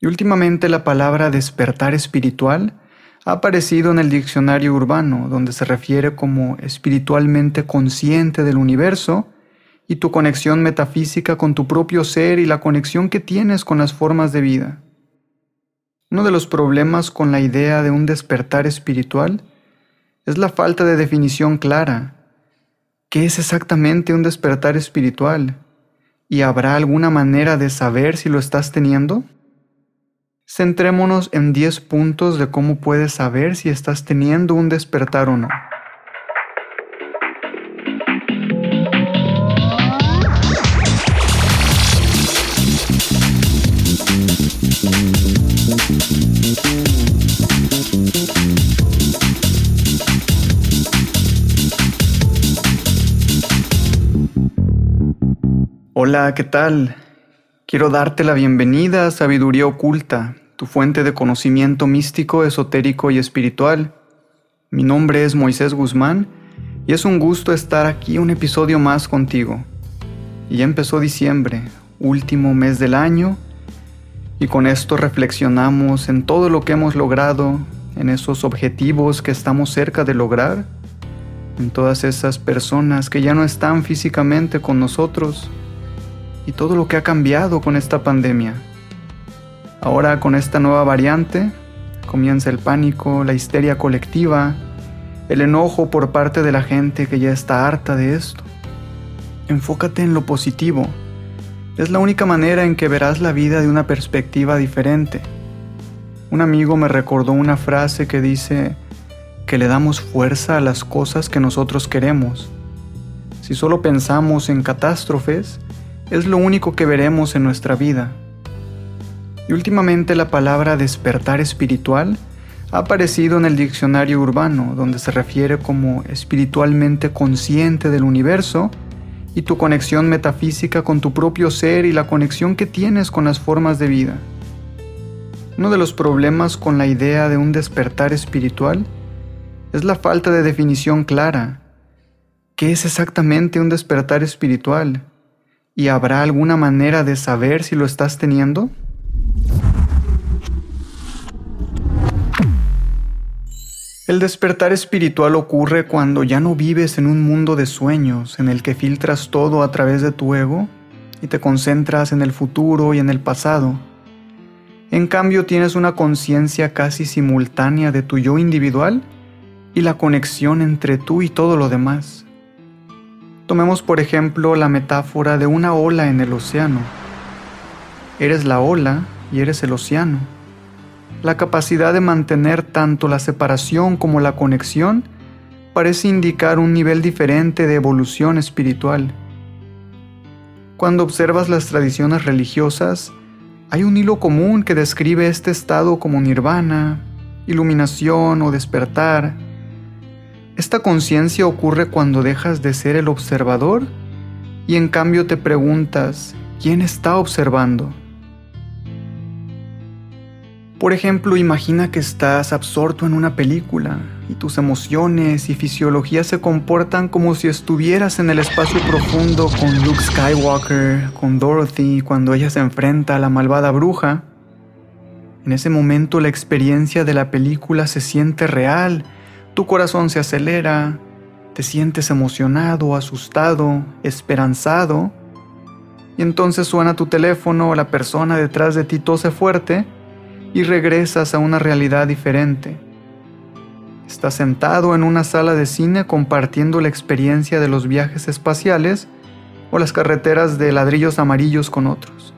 Y últimamente la palabra despertar espiritual ha aparecido en el diccionario urbano, donde se refiere como espiritualmente consciente del universo y tu conexión metafísica con tu propio ser y la conexión que tienes con las formas de vida. Uno de los problemas con la idea de un despertar espiritual es la falta de definición clara. ¿Qué es exactamente un despertar espiritual? ¿Y habrá alguna manera de saber si lo estás teniendo? Centrémonos en 10 puntos de cómo puedes saber si estás teniendo un despertar o no. Hola, ¿qué tal? Quiero darte la bienvenida a Sabiduría Oculta, tu fuente de conocimiento místico, esotérico y espiritual. Mi nombre es Moisés Guzmán y es un gusto estar aquí un episodio más contigo. Ya empezó diciembre, último mes del año, y con esto reflexionamos en todo lo que hemos logrado, en esos objetivos que estamos cerca de lograr, en todas esas personas que ya no están físicamente con nosotros, y todo lo que ha cambiado con esta pandemia. Ahora con esta nueva variante comienza el pánico, la histeria colectiva, el enojo por parte de la gente que ya está harta de esto. Enfócate en lo positivo. Es la única manera en que verás la vida de una perspectiva diferente. Un amigo me recordó una frase que dice que le damos fuerza a las cosas que nosotros queremos. Si solo pensamos en catástrofes, es lo único que veremos en nuestra vida. Y últimamente la palabra despertar espiritual ha aparecido en el diccionario urbano, donde se refiere como espiritualmente consciente del universo y tu conexión metafísica con tu propio ser y la conexión que tienes con las formas de vida. Uno de los problemas con la idea de un despertar espiritual es la falta de definición clara. ¿Qué es exactamente un despertar espiritual? ¿Y habrá alguna manera de saber si lo estás teniendo? El despertar espiritual ocurre cuando ya no vives en un mundo de sueños en el que filtras todo a través de tu ego y te concentras en el futuro y en el pasado. En cambio tienes una conciencia casi simultánea de tu yo individual y la conexión entre tú y todo lo demás. Tomemos por ejemplo la metáfora de una ola en el océano. Eres la ola y eres el océano. La capacidad de mantener tanto la separación como la conexión parece indicar un nivel diferente de evolución espiritual. Cuando observas las tradiciones religiosas, hay un hilo común que describe este estado como nirvana, iluminación o despertar, esta conciencia ocurre cuando dejas de ser el observador y en cambio te preguntas, ¿quién está observando? Por ejemplo, imagina que estás absorto en una película y tus emociones y fisiología se comportan como si estuvieras en el espacio profundo con Luke Skywalker, con Dorothy, cuando ella se enfrenta a la malvada bruja. En ese momento la experiencia de la película se siente real tu corazón se acelera, te sientes emocionado, asustado, esperanzado, y entonces suena tu teléfono, la persona detrás de ti tose fuerte y regresas a una realidad diferente. Estás sentado en una sala de cine compartiendo la experiencia de los viajes espaciales o las carreteras de ladrillos amarillos con otros.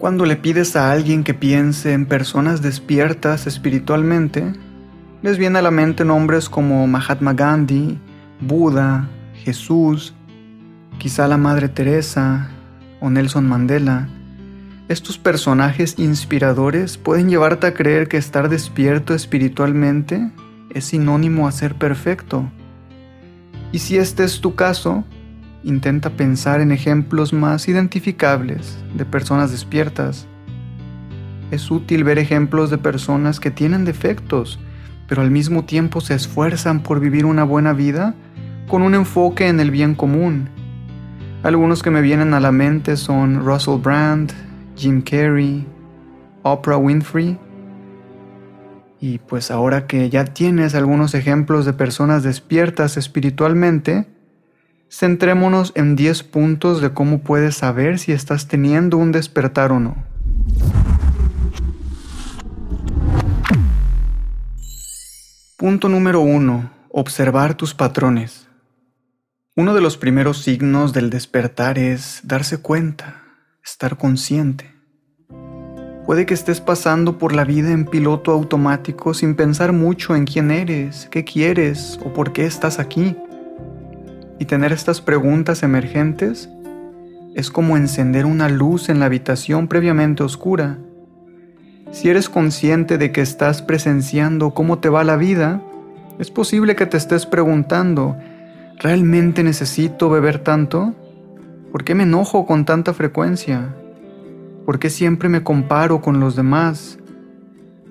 Cuando le pides a alguien que piense en personas despiertas espiritualmente, les viene a la mente nombres como Mahatma Gandhi, Buda, Jesús, quizá la Madre Teresa o Nelson Mandela. Estos personajes inspiradores pueden llevarte a creer que estar despierto espiritualmente es sinónimo a ser perfecto. Y si este es tu caso, intenta pensar en ejemplos más identificables de personas despiertas. Es útil ver ejemplos de personas que tienen defectos, pero al mismo tiempo se esfuerzan por vivir una buena vida con un enfoque en el bien común. Algunos que me vienen a la mente son Russell Brand, Jim Carrey, Oprah Winfrey. Y pues ahora que ya tienes algunos ejemplos de personas despiertas espiritualmente, centrémonos en 10 puntos de cómo puedes saber si estás teniendo un despertar o no. Punto número 1. Observar tus patrones. Uno de los primeros signos del despertar es darse cuenta, estar consciente. Puede que estés pasando por la vida en piloto automático sin pensar mucho en quién eres, qué quieres o por qué estás aquí. Y tener estas preguntas emergentes es como encender una luz en la habitación previamente oscura. Si eres consciente de que estás presenciando cómo te va la vida, es posible que te estés preguntando, ¿realmente necesito beber tanto? ¿Por qué me enojo con tanta frecuencia? ¿Por qué siempre me comparo con los demás?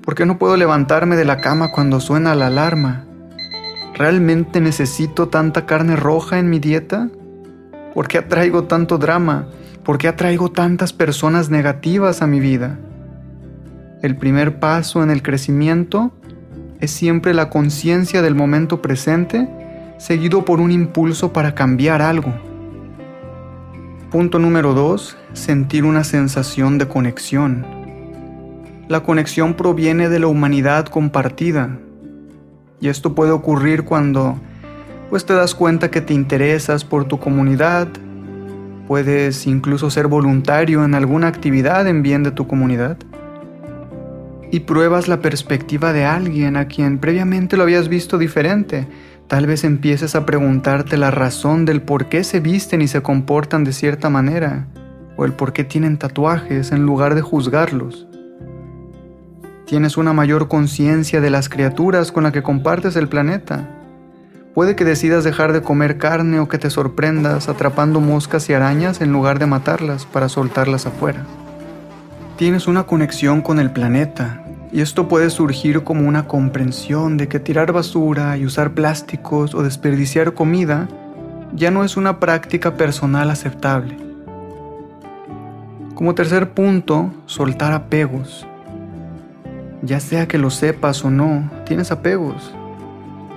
¿Por qué no puedo levantarme de la cama cuando suena la alarma? ¿Realmente necesito tanta carne roja en mi dieta? ¿Por qué atraigo tanto drama? ¿Por qué atraigo tantas personas negativas a mi vida? El primer paso en el crecimiento es siempre la conciencia del momento presente seguido por un impulso para cambiar algo. Punto número 2. Sentir una sensación de conexión. La conexión proviene de la humanidad compartida. Y esto puede ocurrir cuando pues te das cuenta que te interesas por tu comunidad, puedes incluso ser voluntario en alguna actividad en bien de tu comunidad y pruebas la perspectiva de alguien a quien previamente lo habías visto diferente Tal vez empieces a preguntarte la razón del por qué se visten y se comportan de cierta manera, o el por qué tienen tatuajes en lugar de juzgarlos. Tienes una mayor conciencia de las criaturas con las que compartes el planeta. Puede que decidas dejar de comer carne o que te sorprendas atrapando moscas y arañas en lugar de matarlas para soltarlas afuera. Tienes una conexión con el planeta y esto puede surgir como una comprensión de que tirar basura y usar plásticos o desperdiciar comida ya no es una práctica personal aceptable. Como tercer punto, soltar apegos. Ya sea que lo sepas o no, tienes apegos.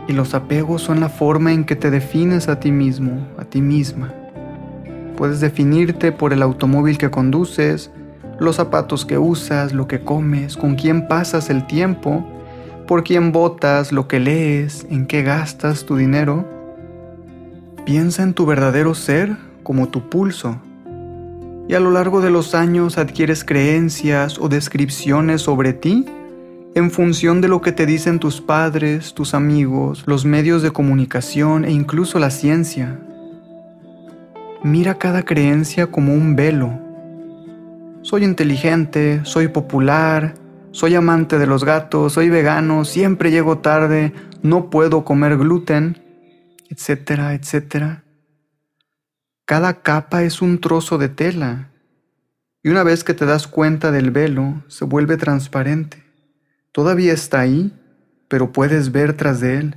Y los apegos son la forma en que te defines a ti mismo, a ti misma. Puedes definirte por el automóvil que conduces, los zapatos que usas, lo que comes, con quién pasas el tiempo, por quién votas, lo que lees, en qué gastas tu dinero. Piensa en tu verdadero ser como tu pulso. Y a lo largo de los años adquieres creencias o descripciones sobre ti en función de lo que te dicen tus padres, tus amigos, los medios de comunicación e incluso la ciencia. Mira cada creencia como un velo soy inteligente, soy popular, soy amante de los gatos, soy vegano, siempre llego tarde, no puedo comer gluten, etcétera, etcétera. Cada capa es un trozo de tela y una vez que te das cuenta del velo, se vuelve transparente. Todavía está ahí, pero puedes ver tras de él.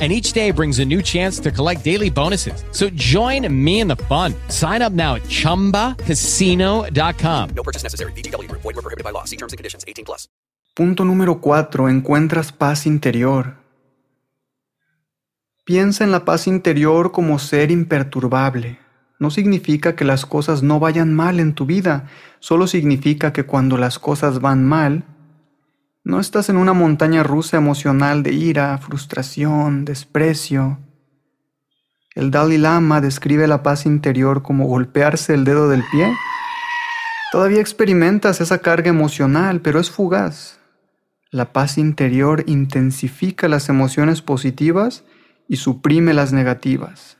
and each day brings a new chance to collect daily bonuses. So join me in the fun. Sign up now at ChumbaCasino.com. No purchase necessary. BGW. Void were prohibited by law. See terms and conditions. 18 plus. Punto número 4. Encuentras paz interior. Piensa en la paz interior como ser imperturbable. No significa que las cosas no vayan mal en tu vida, solo significa que cuando las cosas van mal, no estás en una montaña rusa emocional de ira, frustración, desprecio. el Dalai Lama describe la paz interior como golpearse el dedo del pie, todavía experimentas esa carga emocional, pero es fugaz. La paz interior intensifica las emociones positivas y suprime las negativas.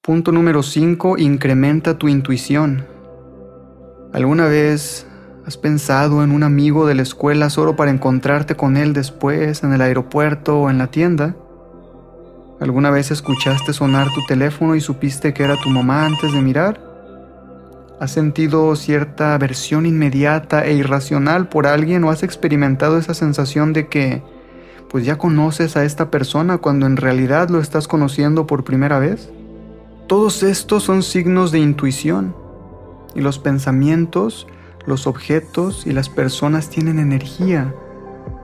Punto número 5. Incrementa tu intuición. ¿Alguna vez has pensado en un amigo de la escuela solo para encontrarte con él después en el aeropuerto o en la tienda? ¿Alguna vez escuchaste sonar tu teléfono y supiste que era tu mamá antes de mirar? ¿Has sentido cierta aversión inmediata e irracional por alguien o has experimentado esa sensación de que pues ya conoces a esta persona cuando en realidad lo estás conociendo por primera vez? Todos estos son signos de intuición y los pensamientos, los objetos y las personas tienen energía.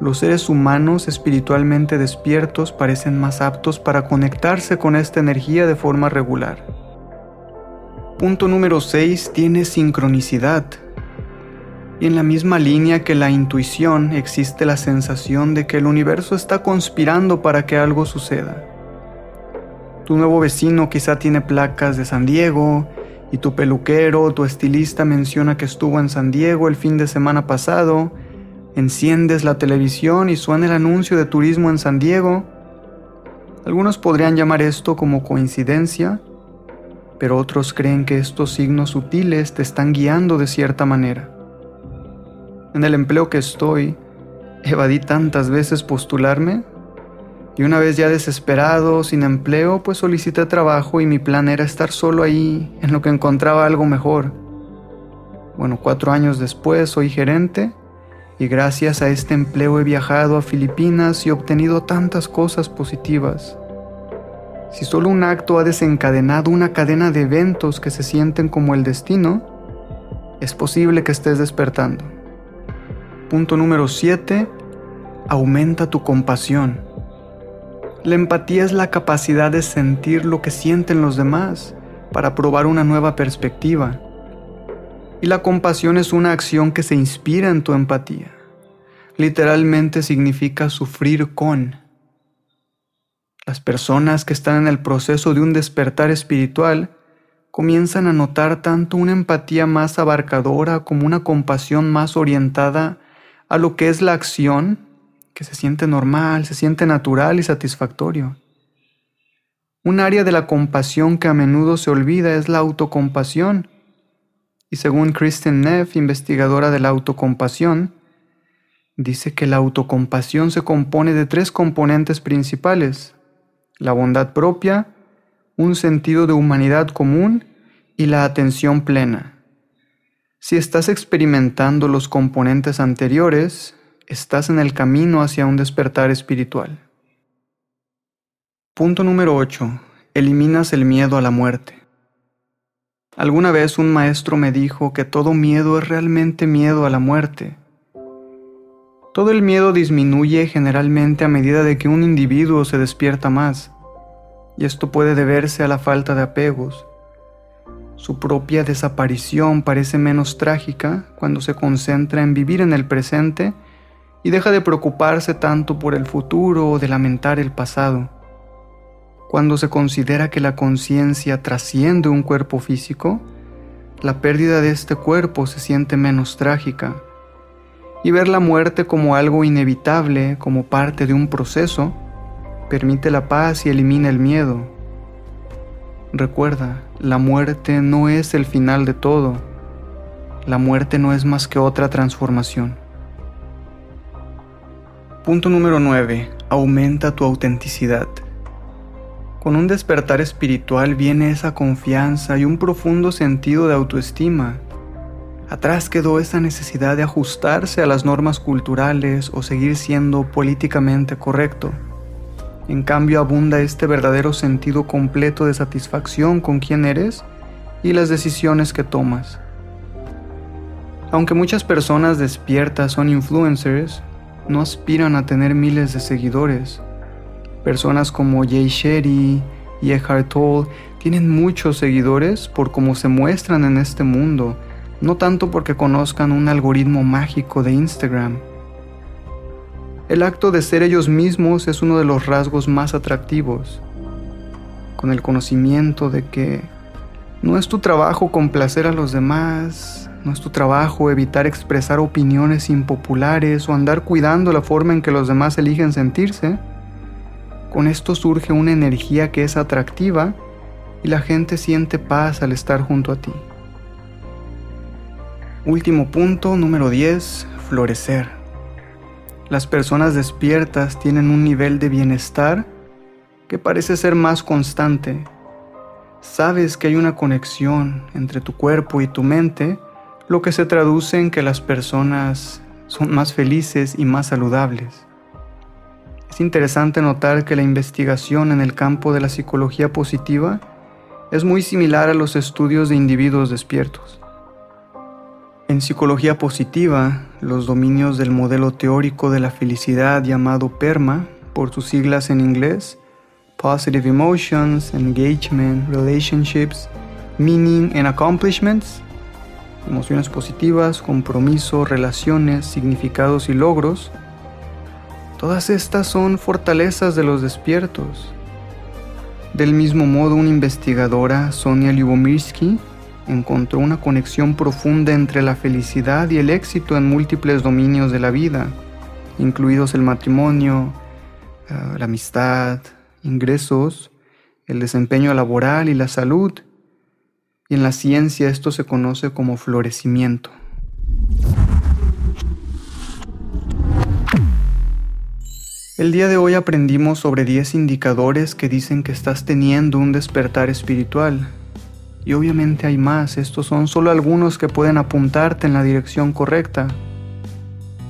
Los seres humanos espiritualmente despiertos parecen más aptos para conectarse con esta energía de forma regular. Punto número 6 tiene sincronicidad. Y en la misma línea que la intuición existe la sensación de que el universo está conspirando para que algo suceda. Tu nuevo vecino quizá tiene placas de San Diego y tu peluquero o tu estilista menciona que estuvo en San Diego el fin de semana pasado. Enciendes la televisión y suena el anuncio de turismo en San Diego. Algunos podrían llamar esto como coincidencia pero otros creen que estos signos sutiles te están guiando de cierta manera. En el empleo que estoy, evadí tantas veces postularme y una vez ya desesperado, sin empleo, pues solicité trabajo y mi plan era estar solo ahí en lo que encontraba algo mejor. Bueno, cuatro años después soy gerente y gracias a este empleo he viajado a Filipinas y obtenido tantas cosas positivas. Si solo un acto ha desencadenado una cadena de eventos que se sienten como el destino, es posible que estés despertando. Punto número 7. Aumenta tu compasión. La empatía es la capacidad de sentir lo que sienten los demás para probar una nueva perspectiva. Y la compasión es una acción que se inspira en tu empatía. Literalmente significa sufrir con. Las personas que están en el proceso de un despertar espiritual comienzan a notar tanto una empatía más abarcadora como una compasión más orientada a lo que es la acción, que se siente normal, se siente natural y satisfactorio. Un área de la compasión que a menudo se olvida es la autocompasión, y según Kristen Neff, investigadora de la autocompasión, dice que la autocompasión se compone de tres componentes principales, la bondad propia, un sentido de humanidad común y la atención plena. Si estás experimentando los componentes anteriores, estás en el camino hacia un despertar espiritual. Punto número 8. Eliminas el miedo a la muerte. Alguna vez un maestro me dijo que todo miedo es realmente miedo a la muerte todo el miedo disminuye generalmente a medida de que un individuo se despierta más, y esto puede deberse a la falta de apegos. Su propia desaparición parece menos trágica cuando se concentra en vivir en el presente y deja de preocuparse tanto por el futuro o de lamentar el pasado. Cuando se considera que la conciencia trasciende un cuerpo físico, la pérdida de este cuerpo se siente menos trágica y ver la muerte como algo inevitable, como parte de un proceso, permite la paz y elimina el miedo. Recuerda, la muerte no es el final de todo. La muerte no es más que otra transformación. Punto número 9. Aumenta tu autenticidad. Con un despertar espiritual viene esa confianza y un profundo sentido de autoestima Atrás quedó esa necesidad de ajustarse a las normas culturales o seguir siendo políticamente correcto. En cambio abunda este verdadero sentido completo de satisfacción con quién eres y las decisiones que tomas. Aunque muchas personas despiertas son influencers, no aspiran a tener miles de seguidores. Personas como Jay Sherry y Eckhart Tolle tienen muchos seguidores por cómo se muestran en este mundo no tanto porque conozcan un algoritmo mágico de Instagram. El acto de ser ellos mismos es uno de los rasgos más atractivos. con el conocimiento de que no es tu trabajo complacer a los demás, no es tu trabajo evitar expresar opiniones impopulares o andar cuidando la forma en que los demás eligen sentirse. Con esto surge una energía que es atractiva y la gente siente paz al estar junto a ti. Último punto, número 10, florecer. Las personas despiertas tienen un nivel de bienestar que parece ser más constante. Sabes que hay una conexión entre tu cuerpo y tu mente, lo que se traduce en que las personas son más felices y más saludables. Es interesante notar que la investigación en el campo de la psicología positiva es muy similar a los estudios de individuos despiertos. En psicología positiva, los dominios del modelo teórico de la felicidad llamado PERMA, por sus siglas en inglés, Positive Emotions, Engagement, Relationships, Meaning and Accomplishments, emociones positivas, compromiso, relaciones, significados y logros, todas estas son fortalezas de los despiertos. Del mismo modo, una investigadora, Sonia Lyubomirsky, encontró una conexión profunda entre la felicidad y el éxito en múltiples dominios de la vida, incluidos el matrimonio, eh, la amistad, ingresos, el desempeño laboral y la salud. Y en la ciencia esto se conoce como florecimiento. El día de hoy aprendimos sobre 10 indicadores que dicen que estás teniendo un despertar espiritual y obviamente hay más, estos son solo algunos que pueden apuntarte en la dirección correcta.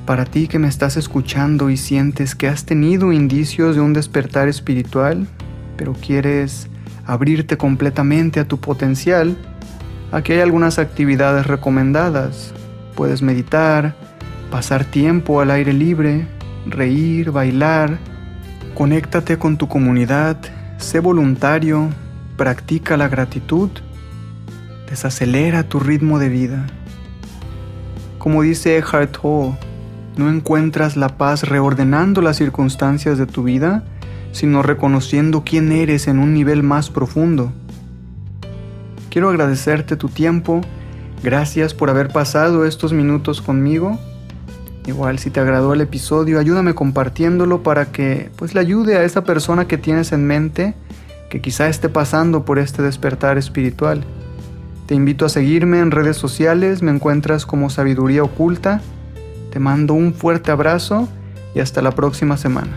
Para ti que me estás escuchando y sientes que has tenido indicios de un despertar espiritual, pero quieres abrirte completamente a tu potencial, aquí hay algunas actividades recomendadas. Puedes meditar, pasar tiempo al aire libre, reír, bailar, conéctate con tu comunidad, sé voluntario, practica la gratitud desacelera tu ritmo de vida. Como dice Eckhart Tolle, no encuentras la paz reordenando las circunstancias de tu vida, sino reconociendo quién eres en un nivel más profundo. Quiero agradecerte tu tiempo, gracias por haber pasado estos minutos conmigo. Igual si te agradó el episodio, ayúdame compartiéndolo para que pues le ayude a esa persona que tienes en mente que quizá esté pasando por este despertar espiritual. Te invito a seguirme en redes sociales, me encuentras como Sabiduría Oculta. Te mando un fuerte abrazo y hasta la próxima semana.